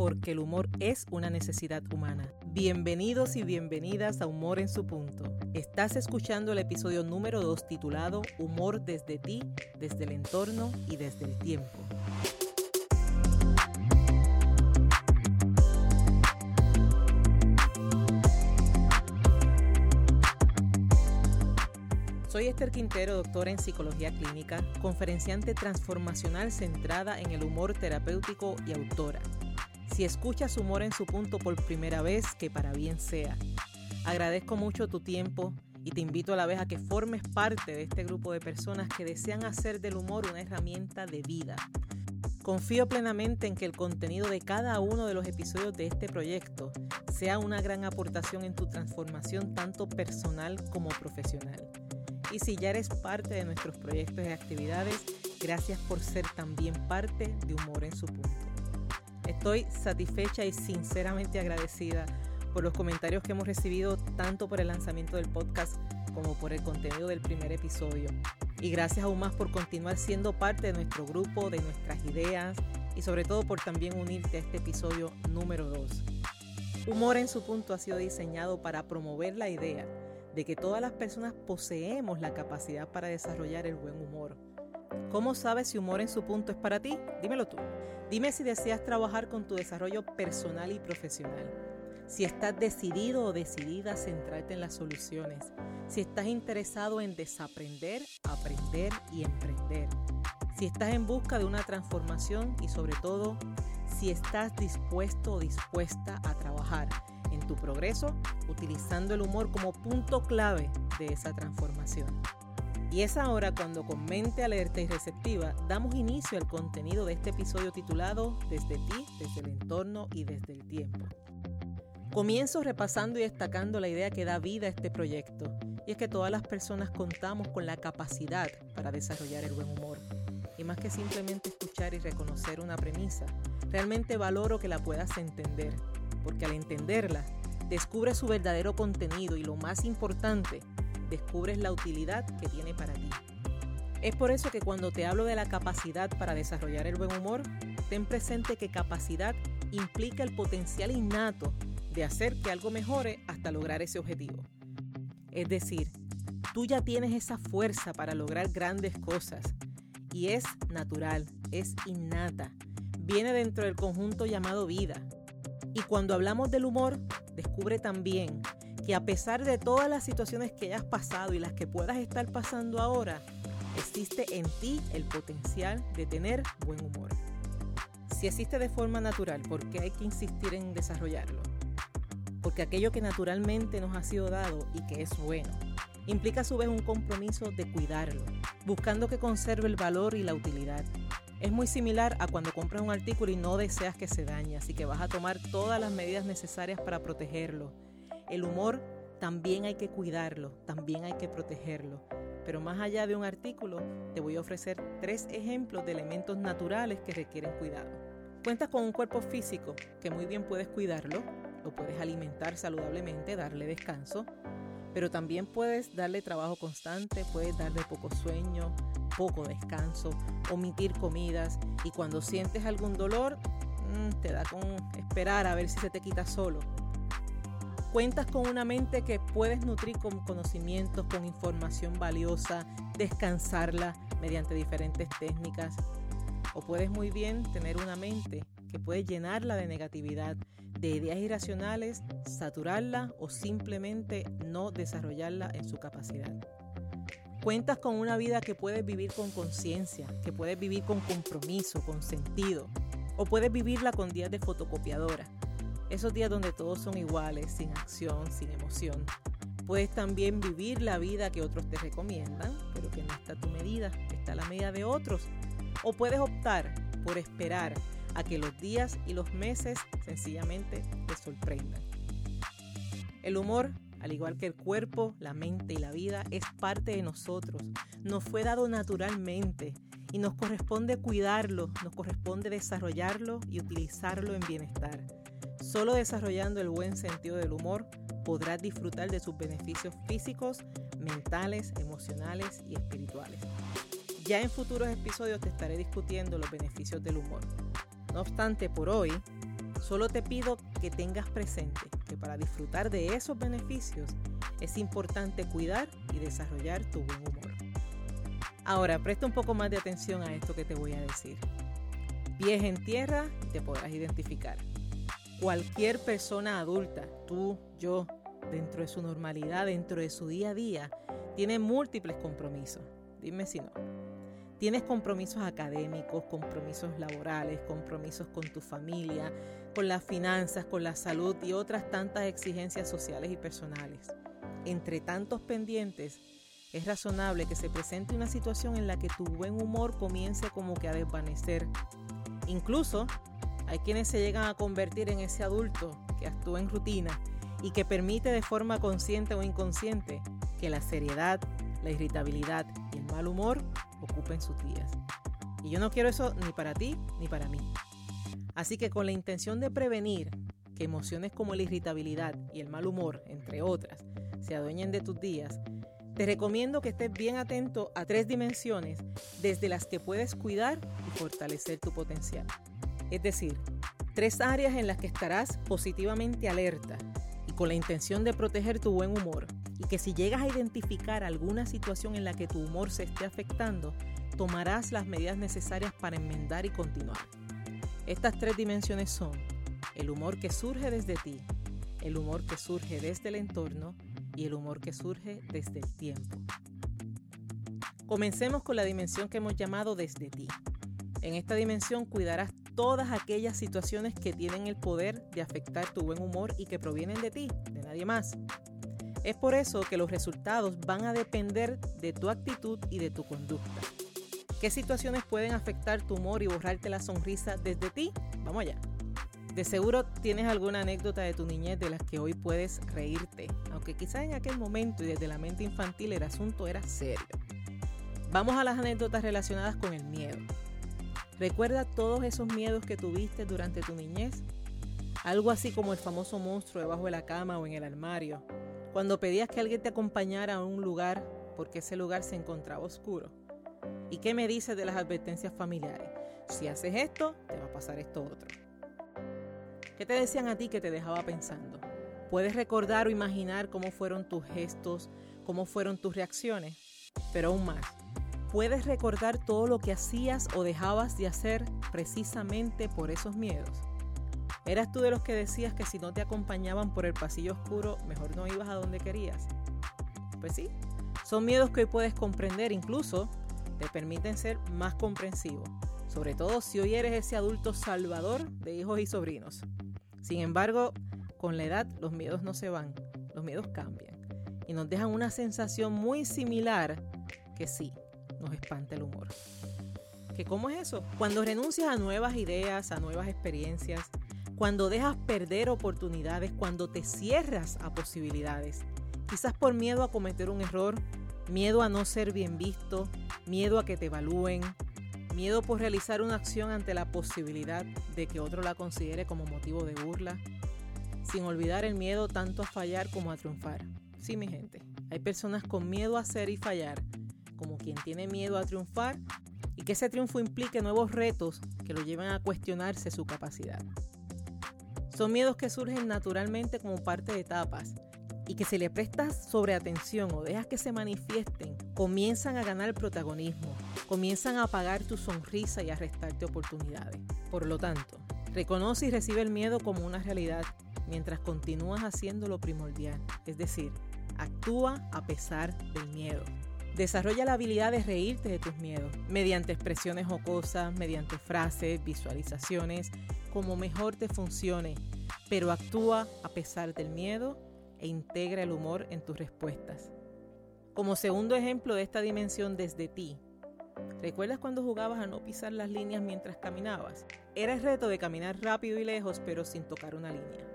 porque el humor es una necesidad humana. Bienvenidos y bienvenidas a Humor en su punto. Estás escuchando el episodio número 2 titulado Humor desde ti, desde el entorno y desde el tiempo. Soy Esther Quintero, doctora en psicología clínica, conferenciante transformacional centrada en el humor terapéutico y autora. Si escuchas humor en su punto por primera vez, que para bien sea. Agradezco mucho tu tiempo y te invito a la vez a que formes parte de este grupo de personas que desean hacer del humor una herramienta de vida. Confío plenamente en que el contenido de cada uno de los episodios de este proyecto sea una gran aportación en tu transformación tanto personal como profesional. Y si ya eres parte de nuestros proyectos y actividades, gracias por ser también parte de Humor en su punto. Estoy satisfecha y sinceramente agradecida por los comentarios que hemos recibido tanto por el lanzamiento del podcast como por el contenido del primer episodio. Y gracias aún más por continuar siendo parte de nuestro grupo, de nuestras ideas y sobre todo por también unirte a este episodio número 2. Humor en su punto ha sido diseñado para promover la idea de que todas las personas poseemos la capacidad para desarrollar el buen humor ¿Cómo sabes si humor en su punto es para ti? Dímelo tú. Dime si deseas trabajar con tu desarrollo personal y profesional. Si estás decidido o decidida a centrarte en las soluciones. Si estás interesado en desaprender, aprender y emprender. Si estás en busca de una transformación y sobre todo si estás dispuesto o dispuesta a trabajar en tu progreso utilizando el humor como punto clave de esa transformación. Y es ahora cuando con mente alerta y receptiva damos inicio al contenido de este episodio titulado Desde ti, desde el entorno y desde el tiempo. Comienzo repasando y destacando la idea que da vida a este proyecto, y es que todas las personas contamos con la capacidad para desarrollar el buen humor. Y más que simplemente escuchar y reconocer una premisa, realmente valoro que la puedas entender, porque al entenderla, descubres su verdadero contenido y lo más importante, descubres la utilidad que tiene para ti. Es por eso que cuando te hablo de la capacidad para desarrollar el buen humor, ten presente que capacidad implica el potencial innato de hacer que algo mejore hasta lograr ese objetivo. Es decir, tú ya tienes esa fuerza para lograr grandes cosas y es natural, es innata, viene dentro del conjunto llamado vida. Y cuando hablamos del humor, descubre también que a pesar de todas las situaciones que hayas pasado y las que puedas estar pasando ahora, existe en ti el potencial de tener buen humor. Si existe de forma natural, ¿por qué hay que insistir en desarrollarlo? Porque aquello que naturalmente nos ha sido dado y que es bueno, implica a su vez un compromiso de cuidarlo, buscando que conserve el valor y la utilidad. Es muy similar a cuando compras un artículo y no deseas que se dañe, así que vas a tomar todas las medidas necesarias para protegerlo el humor también hay que cuidarlo, también hay que protegerlo. Pero más allá de un artículo, te voy a ofrecer tres ejemplos de elementos naturales que requieren cuidado. Cuentas con un cuerpo físico que muy bien puedes cuidarlo, lo puedes alimentar saludablemente, darle descanso, pero también puedes darle trabajo constante, puedes darle poco sueño, poco descanso, omitir comidas y cuando sientes algún dolor, mm, te da con esperar a ver si se te quita solo Cuentas con una mente que puedes nutrir con conocimientos, con información valiosa, descansarla mediante diferentes técnicas. O puedes muy bien tener una mente que puede llenarla de negatividad, de ideas irracionales, saturarla o simplemente no desarrollarla en su capacidad. Cuentas con una vida que puedes vivir con conciencia, que puedes vivir con compromiso, con sentido, o puedes vivirla con días de fotocopiadora esos días donde todos son iguales, sin acción, sin emoción. Puedes también vivir la vida que otros te recomiendan, pero que no está a tu medida, está a la medida de otros. O puedes optar por esperar a que los días y los meses sencillamente te sorprendan. El humor, al igual que el cuerpo, la mente y la vida, es parte de nosotros. Nos fue dado naturalmente y nos corresponde cuidarlo, nos corresponde desarrollarlo y utilizarlo en bienestar. Solo desarrollando el buen sentido del humor podrás disfrutar de sus beneficios físicos, mentales, emocionales y espirituales. Ya en futuros episodios te estaré discutiendo los beneficios del humor. No obstante, por hoy, Solo te pido que tengas presente que para disfrutar de esos beneficios es importante cuidar y desarrollar tu buen humor. Ahora, presta un poco más de atención a esto que te voy a decir. Pies en tierra y te podrás identificar. Cualquier persona adulta, tú, yo, dentro de su normalidad, dentro de su día a día, tiene múltiples compromisos. Dime si no. Tienes compromisos académicos, compromisos laborales, compromisos con tu familia, con las finanzas, con la salud y otras tantas exigencias sociales y personales. Entre tantos pendientes, es razonable que se presente una situación en la que tu buen humor comience como que a desvanecer. Incluso hay quienes se llegan a convertir en ese adulto que actúa en rutina y que permite de forma consciente o inconsciente que la seriedad, la irritabilidad y el mal humor ocupen sus días. Y yo no quiero eso ni para ti ni para mí. Así que con la intención de prevenir que emociones como la irritabilidad y el mal humor, entre otras, se adueñen de tus días, te recomiendo que estés bien atento a tres dimensiones desde las que puedes cuidar y fortalecer tu potencial. Es decir, tres áreas en las que estarás positivamente alerta y con la intención de proteger tu buen humor y que si llegas a identificar alguna situación en la que tu humor se esté afectando, tomarás las medidas necesarias para enmendar y continuar. Estas tres dimensiones son el humor que surge desde ti, el humor que surge desde el entorno y el humor que surge desde el tiempo. Comencemos con la dimensión que hemos llamado desde ti. En esta dimensión cuidarás todas aquellas situaciones que tienen el poder de afectar tu buen humor y que provienen de ti, de nadie más. Es por eso que los resultados van a depender de tu actitud y de tu conducta. ¿Qué situaciones pueden afectar tu humor y borrarte la sonrisa desde ti? Vamos allá. De seguro tienes alguna anécdota de tu niñez de las que hoy puedes reírte, aunque quizás en aquel momento y desde la mente infantil el asunto era serio. Vamos a las anécdotas relacionadas con el miedo. ¿Recuerda todos esos miedos que tuviste durante tu niñez? Algo así como el famoso monstruo debajo de la cama o en el armario, cuando pedías que alguien te acompañara a un lugar porque ese lugar se encontraba oscuro. ¿Y qué me dices de las advertencias familiares? Si haces esto, te va a pasar esto otro. ¿Qué te decían a ti que te dejaba pensando? Puedes recordar o imaginar cómo fueron tus gestos, cómo fueron tus reacciones, pero aún más, puedes recordar todo lo que hacías o dejabas de hacer precisamente por esos miedos. ¿Eras tú de los que decías que si no te acompañaban por el pasillo oscuro, mejor no ibas a donde querías? Pues sí, son miedos que hoy puedes comprender, incluso te permiten ser más comprensivo, sobre todo si hoy eres ese adulto salvador de hijos y sobrinos. Sin embargo, con la edad los miedos no se van, los miedos cambian y nos dejan una sensación muy similar que sí, nos espanta el humor. ¿Que ¿Cómo es eso? Cuando renuncias a nuevas ideas, a nuevas experiencias, cuando dejas perder oportunidades, cuando te cierras a posibilidades, quizás por miedo a cometer un error, miedo a no ser bien visto, miedo a que te evalúen, miedo por realizar una acción ante la posibilidad de que otro la considere como motivo de burla, sin olvidar el miedo tanto a fallar como a triunfar. Sí, mi gente, hay personas con miedo a hacer y fallar, como quien tiene miedo a triunfar y que ese triunfo implique nuevos retos que lo lleven a cuestionarse su capacidad. Son miedos que surgen naturalmente como parte de etapas y que si le prestas sobre atención o dejas que se manifiesten, comienzan a ganar protagonismo, comienzan a apagar tu sonrisa y a restarte oportunidades. Por lo tanto, reconoce y recibe el miedo como una realidad mientras continúas haciendo lo primordial, es decir, actúa a pesar del miedo. Desarrolla la habilidad de reírte de tus miedos mediante expresiones jocosas, mediante frases, visualizaciones, como mejor te funcione, pero actúa a pesar del miedo e integra el humor en tus respuestas. Como segundo ejemplo de esta dimensión desde ti, ¿recuerdas cuando jugabas a no pisar las líneas mientras caminabas? Era el reto de caminar rápido y lejos pero sin tocar una línea.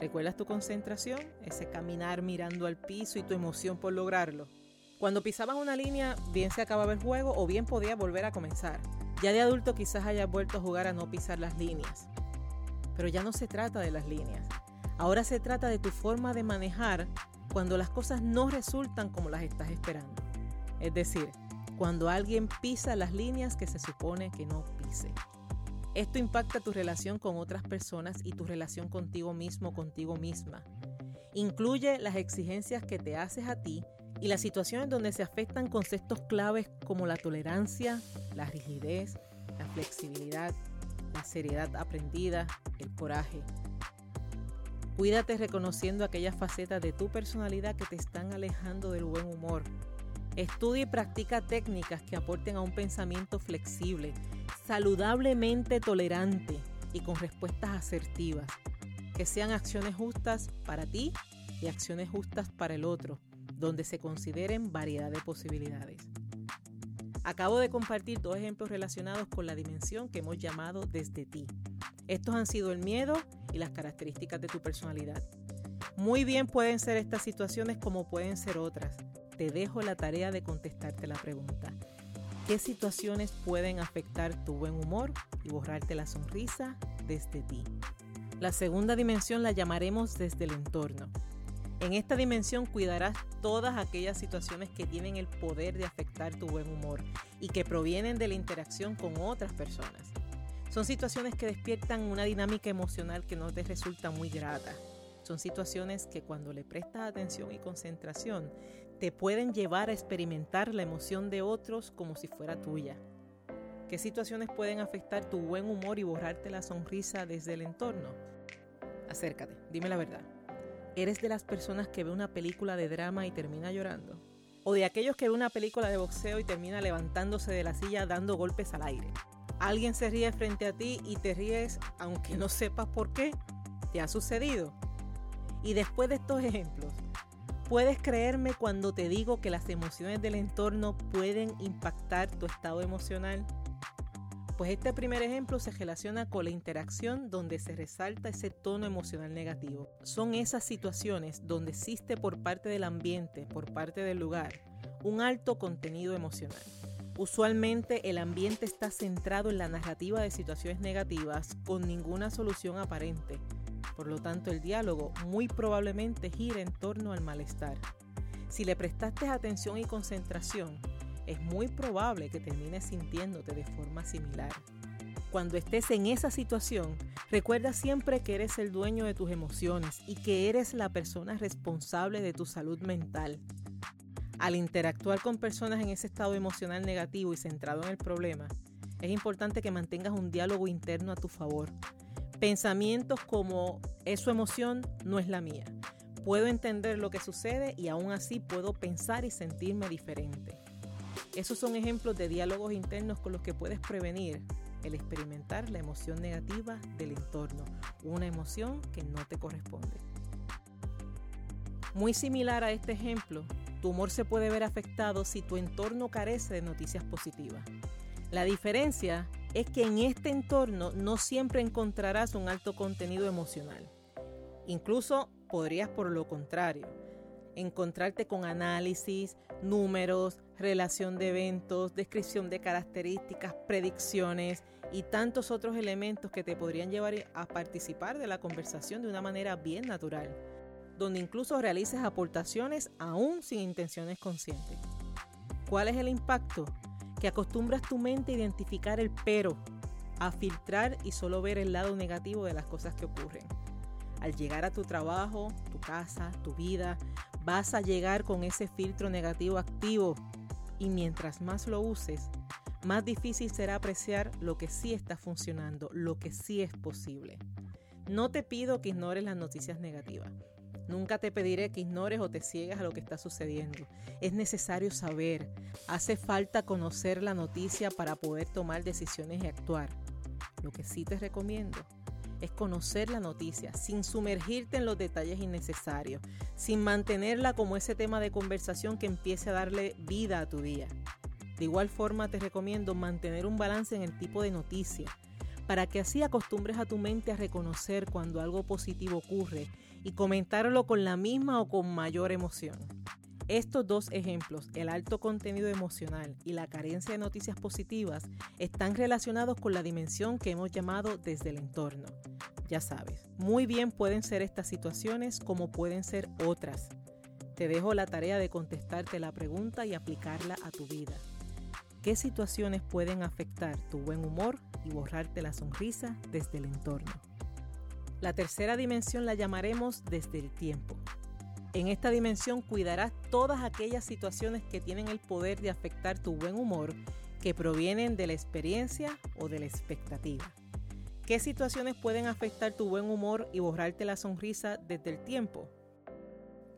¿Recuerdas tu concentración? Ese caminar mirando al piso y tu emoción por lograrlo. Cuando pisabas una línea, bien se acababa el juego o bien podía volver a comenzar. Ya de adulto quizás hayas vuelto a jugar a no pisar las líneas. Pero ya no se trata de las líneas. Ahora se trata de tu forma de manejar cuando las cosas no resultan como las estás esperando. Es decir, cuando alguien pisa las líneas que se supone que no pise. Esto impacta tu relación con otras personas y tu relación contigo mismo, contigo misma. Incluye las exigencias que te haces a ti y las situaciones donde se afectan conceptos claves como la tolerancia, la rigidez, la flexibilidad, la seriedad aprendida, el coraje. Cuídate reconociendo aquellas facetas de tu personalidad que te están alejando del buen humor. Estudia y practica técnicas que aporten a un pensamiento flexible, saludablemente tolerante y con respuestas asertivas, que sean acciones justas para ti y acciones justas para el otro, donde se consideren variedad de posibilidades. Acabo de compartir dos ejemplos relacionados con la dimensión que hemos llamado desde ti. Estos han sido el miedo y las características de tu personalidad. Muy bien pueden ser estas situaciones como pueden ser otras. Te dejo la tarea de contestarte la pregunta. ¿Qué situaciones pueden afectar tu buen humor y borrarte la sonrisa desde ti? La segunda dimensión la llamaremos desde el entorno. En esta dimensión cuidarás todas aquellas situaciones que tienen el poder de afectar tu buen humor y que provienen de la interacción con otras personas. Son situaciones que despiertan una dinámica emocional que no te resulta muy grata. Son situaciones que cuando le prestas atención y concentración te pueden llevar a experimentar la emoción de otros como si fuera tuya. ¿Qué situaciones pueden afectar tu buen humor y borrarte la sonrisa desde el entorno? Acércate, dime la verdad. ¿Eres de las personas que ve una película de drama y termina llorando? ¿O de aquellos que ve una película de boxeo y termina levantándose de la silla dando golpes al aire? Alguien se ríe frente a ti y te ríes aunque no sepas por qué. ¿Te ha sucedido? Y después de estos ejemplos, ¿Puedes creerme cuando te digo que las emociones del entorno pueden impactar tu estado emocional? Pues este primer ejemplo se relaciona con la interacción donde se resalta ese tono emocional negativo. Son esas situaciones donde existe por parte del ambiente, por parte del lugar, un alto contenido emocional. Usualmente el ambiente está centrado en la narrativa de situaciones negativas con ninguna solución aparente por lo tanto, el diálogo muy probablemente gira en torno al malestar. Si le prestaste atención y concentración, es muy probable que termines sintiéndote de forma similar. Cuando estés en esa situación, recuerda siempre que eres el dueño de tus emociones y que eres la persona responsable de tu salud mental. Al interactuar con personas en ese estado emocional negativo y centrado en el problema, es importante que mantengas un diálogo interno a tu favor Pensamientos como es su emoción, no es la mía. Puedo entender lo que sucede y aún así puedo pensar y sentirme diferente. Esos son ejemplos de diálogos internos con los que puedes prevenir el experimentar la emoción negativa del entorno, una emoción que no te corresponde. Muy similar a este ejemplo, tu humor se puede ver afectado si tu entorno carece de noticias positivas. La diferencia es que en este entorno no siempre encontrarás un alto contenido emocional. Incluso podrías por lo contrario encontrarte con análisis, números, relación de eventos, descripción de características, predicciones y tantos otros elementos que te podrían llevar a participar de la conversación de una manera bien natural, donde incluso realices aportaciones aún sin intenciones conscientes. ¿Cuál es el impacto? que acostumbras tu mente a identificar el pero, a filtrar y solo ver el lado negativo de las cosas que ocurren. Al llegar a tu trabajo, tu casa, tu vida, vas a llegar con ese filtro negativo activo y mientras más lo uses, más difícil será apreciar lo que sí está funcionando, lo que sí es posible. No te pido que ignores las noticias negativas. Nunca te pediré que ignores o te ciegas a lo que está sucediendo. Es necesario saber. Hace falta conocer la noticia para poder tomar decisiones y actuar. Lo que sí te recomiendo es conocer la noticia sin sumergirte en los detalles innecesarios, sin mantenerla como ese tema de conversación que empiece a darle vida a tu día. De igual forma te recomiendo mantener un balance en el tipo de noticia, para que así acostumbres a tu mente a reconocer cuando algo positivo ocurre y comentarlo con la misma o con mayor emoción. Estos dos ejemplos, el alto contenido emocional y la carencia de noticias positivas, están relacionados con la dimensión que hemos llamado desde el entorno. Ya sabes, muy bien pueden ser estas situaciones como pueden ser otras. Te dejo la tarea de contestarte la pregunta y aplicarla a tu vida. qué situaciones pueden afectar tu buen humor y borrarte la sonrisa desde el entorno. La tercera dimensión la llamaremos desde el tiempo. En esta dimensión cuidarás todas aquellas situaciones que tienen el poder de afectar tu buen humor que provienen de la experiencia o de la expectativa. ¿Qué situaciones pueden afectar tu buen humor y borrarte la sonrisa desde el tiempo?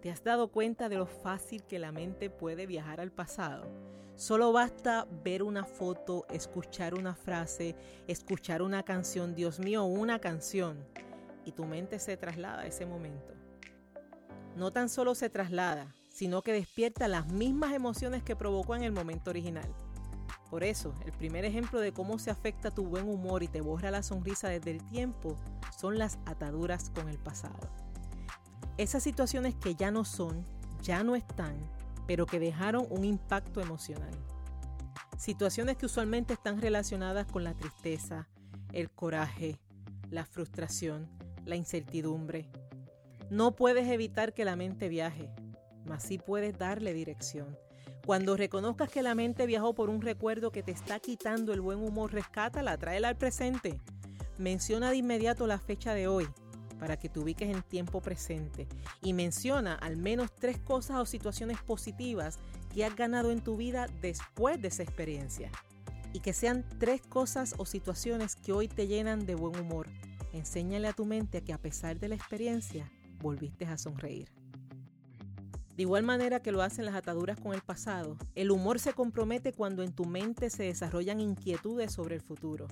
¿Te has dado cuenta de lo fácil que la mente puede viajar al pasado? Solo basta ver una foto, escuchar una frase, escuchar una canción, Dios mío, una canción, y tu mente se traslada a ese momento. No tan solo se traslada, sino que despierta las mismas emociones que provocó en el momento original. Por eso, el primer ejemplo de cómo se afecta tu buen humor y te borra la sonrisa desde el tiempo son las ataduras con el pasado. Esas situaciones que ya no son, ya no están, pero que dejaron un impacto emocional. Situaciones que usualmente están relacionadas con la tristeza, el coraje, la frustración, la incertidumbre. No puedes evitar que la mente viaje, mas sí puedes darle dirección. Cuando reconozcas que la mente viajó por un recuerdo que te está quitando el buen humor, rescátala, tráela al presente. Menciona de inmediato la fecha de hoy para que te ubiques en tiempo presente y menciona al menos tres cosas o situaciones positivas que has ganado en tu vida después de esa experiencia. Y que sean tres cosas o situaciones que hoy te llenan de buen humor. Enséñale a tu mente que a pesar de la experiencia, volviste a sonreír. De igual manera que lo hacen las ataduras con el pasado, el humor se compromete cuando en tu mente se desarrollan inquietudes sobre el futuro.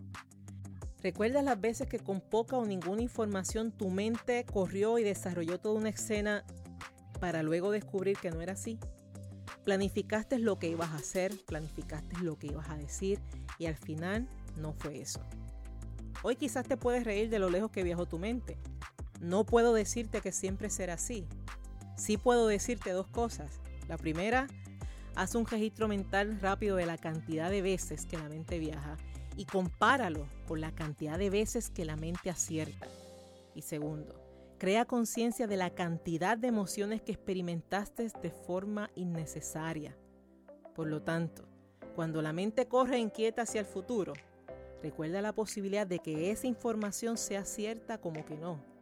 ¿Recuerdas las veces que con poca o ninguna información tu mente corrió y desarrolló toda una escena para luego descubrir que no era así? Planificaste lo que ibas a hacer, planificaste lo que ibas a decir y al final no fue eso. Hoy quizás te puedes reír de lo lejos que viajó tu mente. No puedo decirte que siempre será así, Sí puedo decirte dos cosas. La primera, haz un registro mental rápido de la cantidad de veces que la mente viaja y compáralo con la cantidad de veces que la mente acierta. Y segundo, crea conciencia de la cantidad de emociones que experimentaste de forma innecesaria. Por lo tanto, cuando la mente corre inquieta hacia el futuro, recuerda la posibilidad de que esa información sea cierta como que no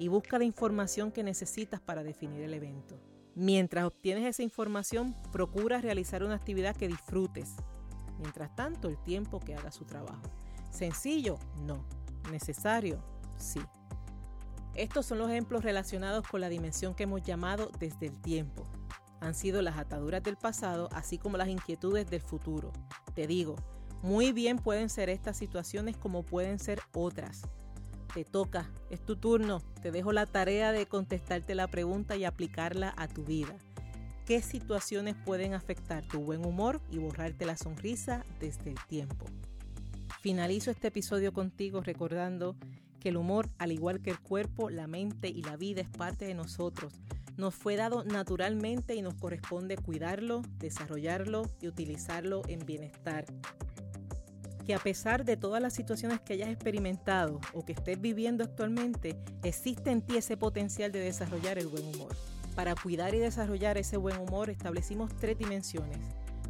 y busca la información que necesitas para definir el evento. Mientras obtienes esa información, procura realizar una actividad que disfrutes. Mientras tanto, el tiempo que haga su trabajo. ¿Sencillo? No. ¿Necesario? Sí. Estos son los ejemplos relacionados con la dimensión que hemos llamado desde el tiempo. Han sido las ataduras del pasado, así como las inquietudes del futuro. Te digo, muy bien pueden ser estas situaciones como pueden ser otras te toca, es tu turno. Te dejo la tarea de contestarte la pregunta y aplicarla a tu vida. ¿Qué situaciones pueden afectar tu buen humor y borrarte la sonrisa desde el tiempo? Finalizo este episodio contigo recordando que el humor, al igual que el cuerpo, la mente y la vida, es parte de nosotros. Nos fue dado naturalmente y nos corresponde cuidarlo, desarrollarlo y utilizarlo en bienestar que a pesar de todas las situaciones que hayas experimentado o que estés viviendo actualmente, existe en ti ese potencial de desarrollar el buen humor. Para cuidar y desarrollar ese buen humor establecimos tres dimensiones,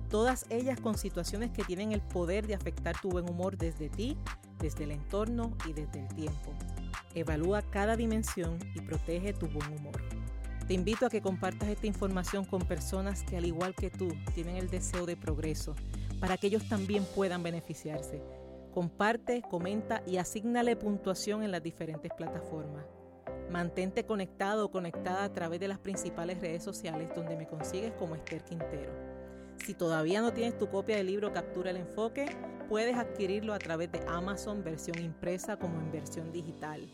todas ellas con situaciones que tienen el poder de afectar tu buen humor desde ti, desde el entorno y desde el tiempo. Evalúa cada dimensión y protege tu buen humor. Te invito a que compartas esta información con personas que al igual que tú tienen el deseo de progreso para que ellos también puedan beneficiarse. Comparte, comenta y asignale puntuación en las diferentes plataformas. Mantente conectado o conectada a través de las principales redes sociales donde me consigues como Esther Quintero. Si todavía no tienes tu copia del libro Captura el Enfoque, puedes adquirirlo a través de Amazon versión impresa como en versión digital.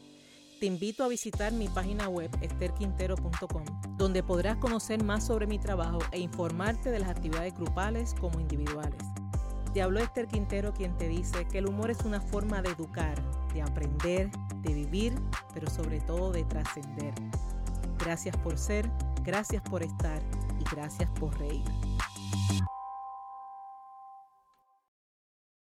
Te invito a visitar mi página web esterquintero.com, donde podrás conocer más sobre mi trabajo e informarte de las actividades grupales como individuales. Te habló Esther Quintero quien te dice que el humor es una forma de educar, de aprender, de vivir, pero sobre todo de trascender. Gracias por ser, gracias por estar y gracias por reír.